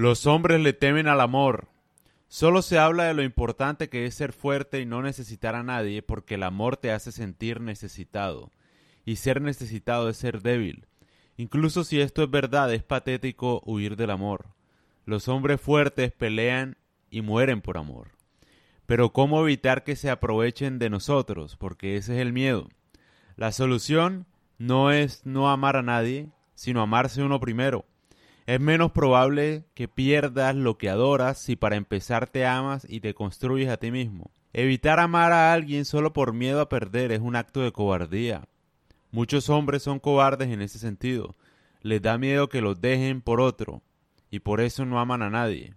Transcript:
Los hombres le temen al amor. Solo se habla de lo importante que es ser fuerte y no necesitar a nadie porque el amor te hace sentir necesitado. Y ser necesitado es ser débil. Incluso si esto es verdad, es patético huir del amor. Los hombres fuertes pelean y mueren por amor. Pero ¿cómo evitar que se aprovechen de nosotros? Porque ese es el miedo. La solución no es no amar a nadie, sino amarse uno primero. Es menos probable que pierdas lo que adoras si para empezar te amas y te construyes a ti mismo. Evitar amar a alguien solo por miedo a perder es un acto de cobardía. Muchos hombres son cobardes en ese sentido. Les da miedo que los dejen por otro y por eso no aman a nadie.